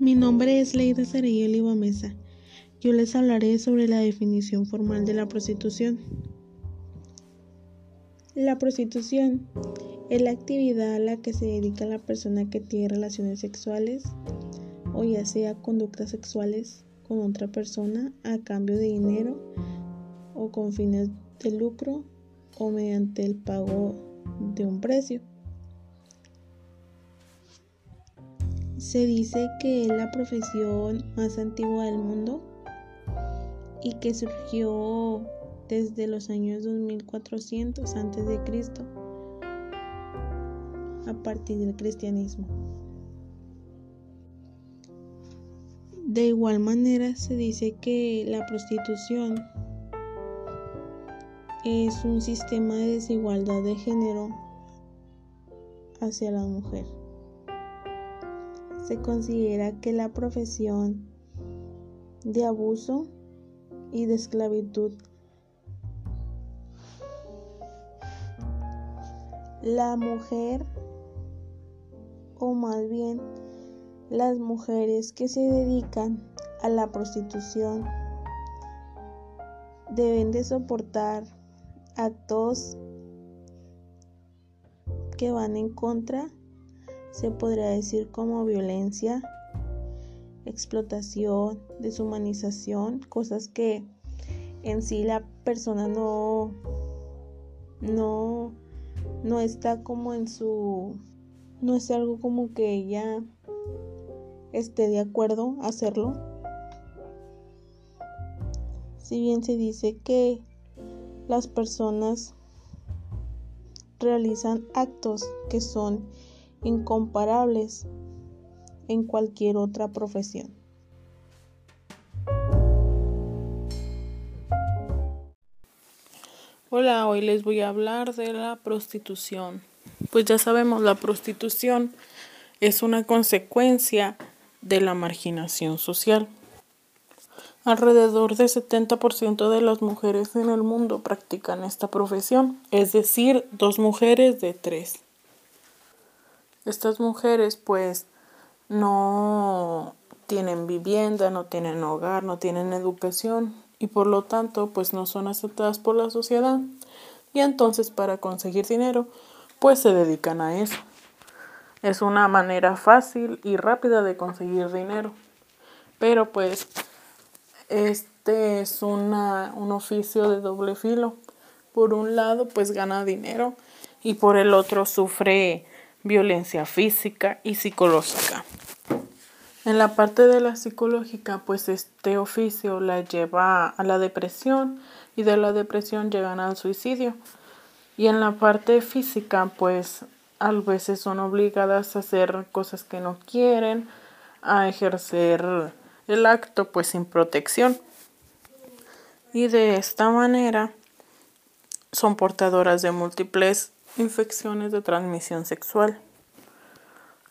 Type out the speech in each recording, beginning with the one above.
Mi nombre es Leida Sarayel Ibamesa. Yo les hablaré sobre la definición formal de la prostitución. La prostitución es la actividad a la que se dedica la persona que tiene relaciones sexuales o ya sea conductas sexuales con otra persona a cambio de dinero o con fines de lucro o mediante el pago de un precio. Se dice que es la profesión más antigua del mundo y que surgió desde los años 2400 a.C. a partir del cristianismo. De igual manera se dice que la prostitución es un sistema de desigualdad de género hacia la mujer se considera que la profesión de abuso y de esclavitud la mujer o más bien las mujeres que se dedican a la prostitución deben de soportar actos que van en contra se podría decir como violencia, explotación, deshumanización, cosas que en sí la persona no no no está como en su no es algo como que ella esté de acuerdo a hacerlo. Si bien se dice que las personas realizan actos que son incomparables en cualquier otra profesión. Hola, hoy les voy a hablar de la prostitución. Pues ya sabemos, la prostitución es una consecuencia de la marginación social. Alrededor del 70% de las mujeres en el mundo practican esta profesión, es decir, dos mujeres de tres estas mujeres pues no tienen vivienda, no tienen hogar, no tienen educación y por lo tanto pues no son aceptadas por la sociedad y entonces para conseguir dinero pues se dedican a eso. Es una manera fácil y rápida de conseguir dinero. Pero pues este es una, un oficio de doble filo. Por un lado pues gana dinero y por el otro sufre violencia física y psicológica. En la parte de la psicológica, pues este oficio la lleva a la depresión y de la depresión llegan al suicidio. Y en la parte física, pues a veces son obligadas a hacer cosas que no quieren, a ejercer el acto pues sin protección. Y de esta manera son portadoras de múltiples infecciones de transmisión sexual.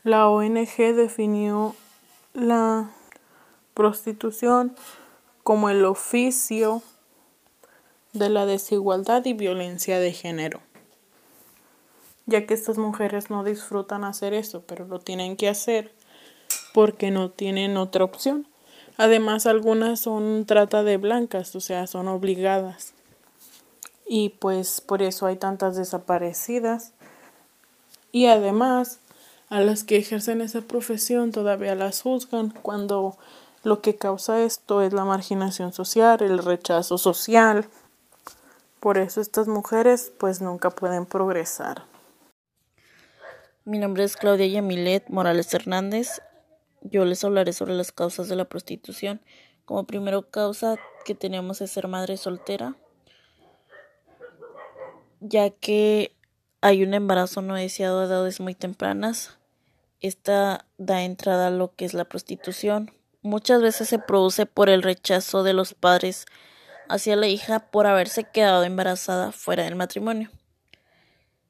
La ONG definió la prostitución como el oficio de la desigualdad y violencia de género, ya que estas mujeres no disfrutan hacer eso, pero lo tienen que hacer porque no tienen otra opción. Además, algunas son trata de blancas, o sea, son obligadas y pues por eso hay tantas desaparecidas. Y además, a las que ejercen esa profesión todavía las juzgan cuando lo que causa esto es la marginación social, el rechazo social. Por eso estas mujeres pues nunca pueden progresar. Mi nombre es Claudia Yamilet Morales Hernández. Yo les hablaré sobre las causas de la prostitución. Como primera causa que tenemos es ser madre soltera ya que hay un embarazo no deseado a edades muy tempranas. Esta da entrada a lo que es la prostitución. Muchas veces se produce por el rechazo de los padres hacia la hija por haberse quedado embarazada fuera del matrimonio.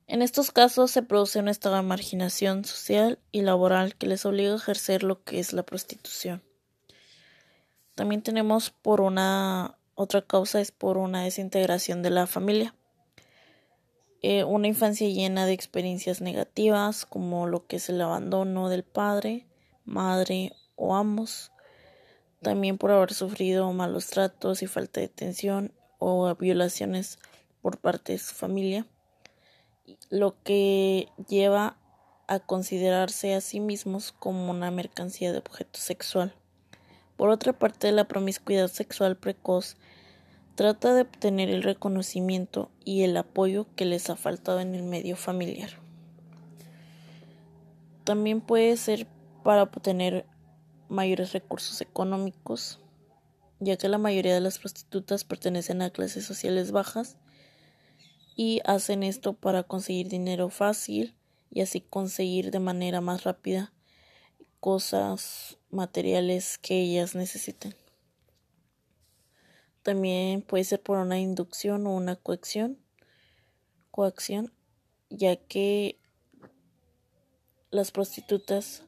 En estos casos se produce un estado de marginación social y laboral que les obliga a ejercer lo que es la prostitución. También tenemos por una otra causa es por una desintegración de la familia. Eh, una infancia llena de experiencias negativas como lo que es el abandono del padre, madre o ambos, también por haber sufrido malos tratos y falta de atención o violaciones por parte de su familia, lo que lleva a considerarse a sí mismos como una mercancía de objeto sexual. Por otra parte, la promiscuidad sexual precoz trata de obtener el reconocimiento y el apoyo que les ha faltado en el medio familiar. También puede ser para obtener mayores recursos económicos, ya que la mayoría de las prostitutas pertenecen a clases sociales bajas y hacen esto para conseguir dinero fácil y así conseguir de manera más rápida cosas materiales que ellas necesiten. También puede ser por una inducción o una coacción, coacción, ya que las prostitutas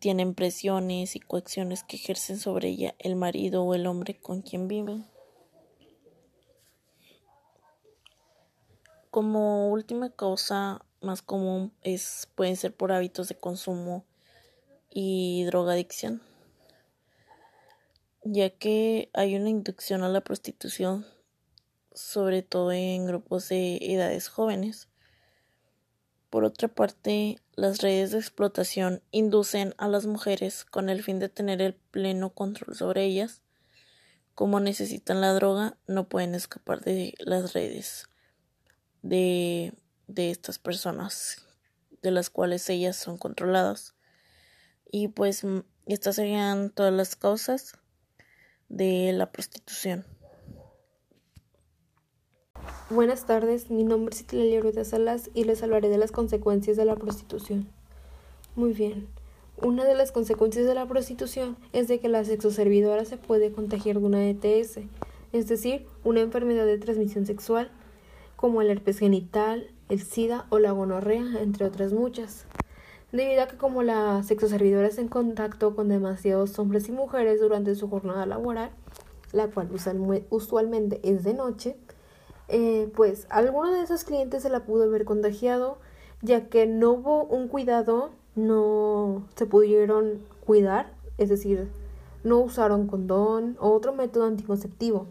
tienen presiones y coacciones que ejercen sobre ella el marido o el hombre con quien viven. Como última causa más común es pueden ser por hábitos de consumo y drogadicción, ya que hay una inducción a la prostitución, sobre todo en grupos de edades jóvenes. Por otra parte, las redes de explotación inducen a las mujeres con el fin de tener el pleno control sobre ellas. Como necesitan la droga, no pueden escapar de las redes de, de estas personas de las cuales ellas son controladas. Y pues estas serían todas las causas de la prostitución. Buenas tardes, mi nombre es Itilalia de Salas y les hablaré de las consecuencias de la prostitución. Muy bien, una de las consecuencias de la prostitución es de que la sexoservidora se puede contagiar de una ETS, es decir, una enfermedad de transmisión sexual como el herpes genital, el SIDA o la gonorrea, entre otras muchas. Debido a que como la sexoservidora está en contacto con demasiados hombres y mujeres durante su jornada laboral, la cual usualmente es de noche, eh, pues alguno de esos clientes se la pudo haber contagiado, ya que no hubo un cuidado, no se pudieron cuidar, es decir, no usaron condón o otro método anticonceptivo,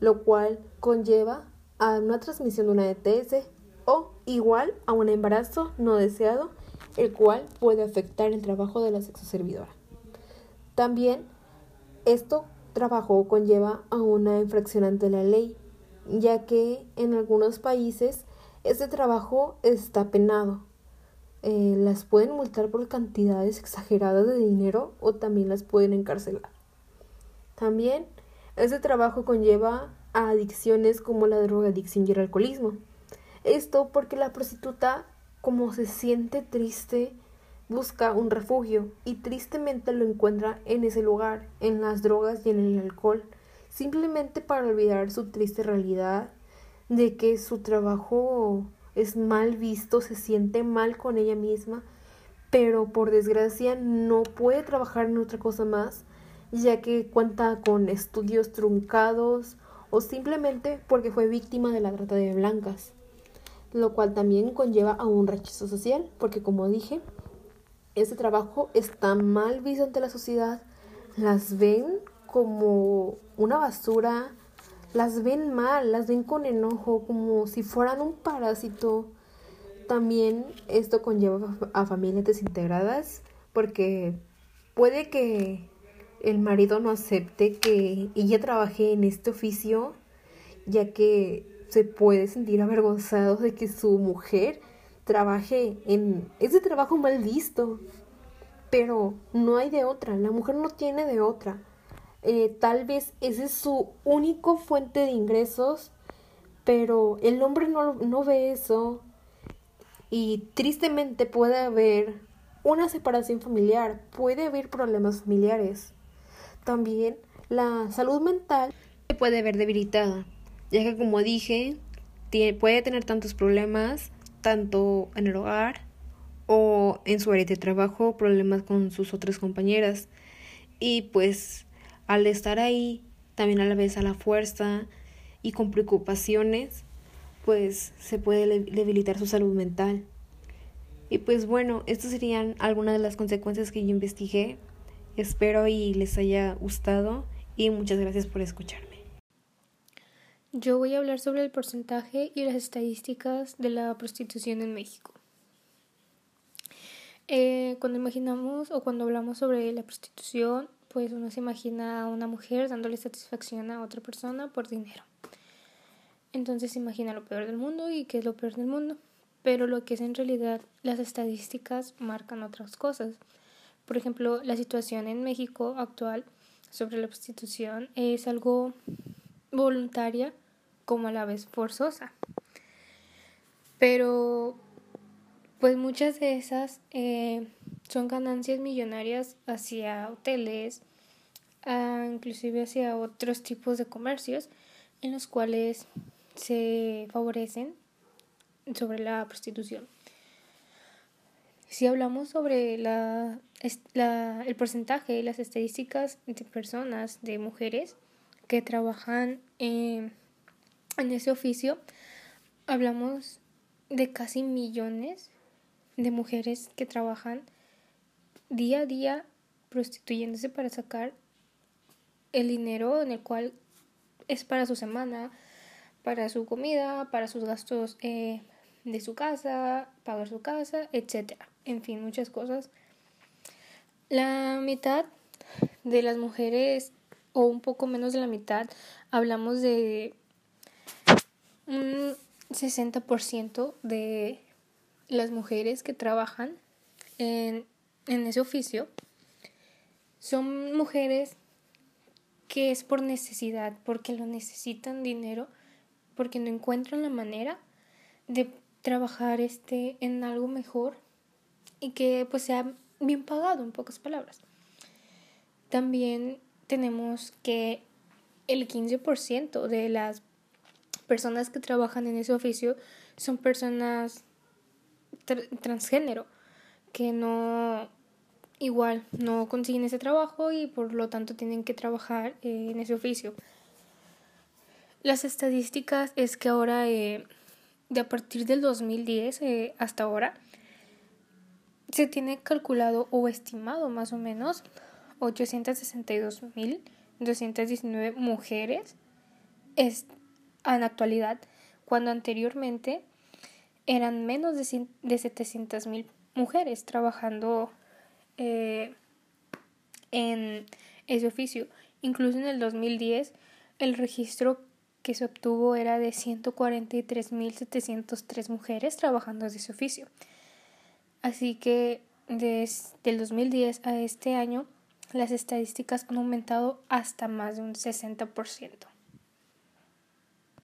lo cual conlleva a una transmisión de una ETS o igual a un embarazo no deseado, el cual puede afectar el trabajo de la sexoservidora. También esto trabajo conlleva a una infracción ante la ley, ya que en algunos países este trabajo está penado. Eh, las pueden multar por cantidades exageradas de dinero o también las pueden encarcelar. También este trabajo conlleva a adicciones como la drogadicción y el alcoholismo. Esto porque la prostituta, como se siente triste, busca un refugio y tristemente lo encuentra en ese lugar, en las drogas y en el alcohol, simplemente para olvidar su triste realidad de que su trabajo es mal visto, se siente mal con ella misma, pero por desgracia no puede trabajar en otra cosa más, ya que cuenta con estudios truncados o simplemente porque fue víctima de la trata de blancas, lo cual también conlleva a un rechazo social, porque como dije, ese trabajo está mal visto ante la sociedad, las ven como una basura, las ven mal, las ven con enojo, como si fueran un parásito. También esto conlleva a familias desintegradas, porque puede que el marido no acepte que ella trabaje en este oficio, ya que se puede sentir avergonzado de que su mujer trabaje en ese trabajo mal visto. Pero no hay de otra, la mujer no tiene de otra. Eh, tal vez ese es su único fuente de ingresos, pero el hombre no, no ve eso. Y tristemente puede haber una separación familiar, puede haber problemas familiares. También la salud mental se puede ver debilitada, ya que como dije, puede tener tantos problemas, tanto en el hogar o en su área de trabajo, problemas con sus otras compañeras. Y pues al estar ahí, también a la vez a la fuerza y con preocupaciones, pues se puede debilitar su salud mental. Y pues bueno, estas serían algunas de las consecuencias que yo investigué. Espero y les haya gustado y muchas gracias por escucharme. Yo voy a hablar sobre el porcentaje y las estadísticas de la prostitución en México. Eh, cuando imaginamos o cuando hablamos sobre la prostitución, pues uno se imagina a una mujer dándole satisfacción a otra persona por dinero. Entonces se imagina lo peor del mundo y qué es lo peor del mundo. Pero lo que es en realidad las estadísticas marcan otras cosas. Por ejemplo, la situación en México actual sobre la prostitución es algo voluntaria como a la vez forzosa. Pero pues muchas de esas eh, son ganancias millonarias hacia hoteles, inclusive hacia otros tipos de comercios en los cuales se favorecen sobre la prostitución. Si hablamos sobre la, el porcentaje y las estadísticas de personas, de mujeres que trabajan en ese oficio, hablamos de casi millones de mujeres que trabajan día a día prostituyéndose para sacar el dinero en el cual es para su semana, para su comida, para sus gastos eh, de su casa, pagar su casa, etc. En fin, muchas cosas. La mitad de las mujeres, o un poco menos de la mitad, hablamos de un 60% de las mujeres que trabajan en, en ese oficio son mujeres que es por necesidad, porque lo necesitan dinero, porque no encuentran la manera de trabajar este en algo mejor y que pues sea bien pagado en pocas palabras. También tenemos que el 15% de las personas que trabajan en ese oficio son personas transgénero que no igual no consiguen ese trabajo y por lo tanto tienen que trabajar eh, en ese oficio. Las estadísticas es que ahora, eh, de a partir del 2010 eh, hasta ahora, se tiene calculado o estimado más o menos 862.219 mujeres es, en actualidad, cuando anteriormente eran menos de, de 700 mil mujeres trabajando eh, en ese oficio. Incluso en el 2010 el registro que se obtuvo era de 143.703 mujeres trabajando en ese oficio. Así que desde el 2010 a este año las estadísticas han aumentado hasta más de un 60%.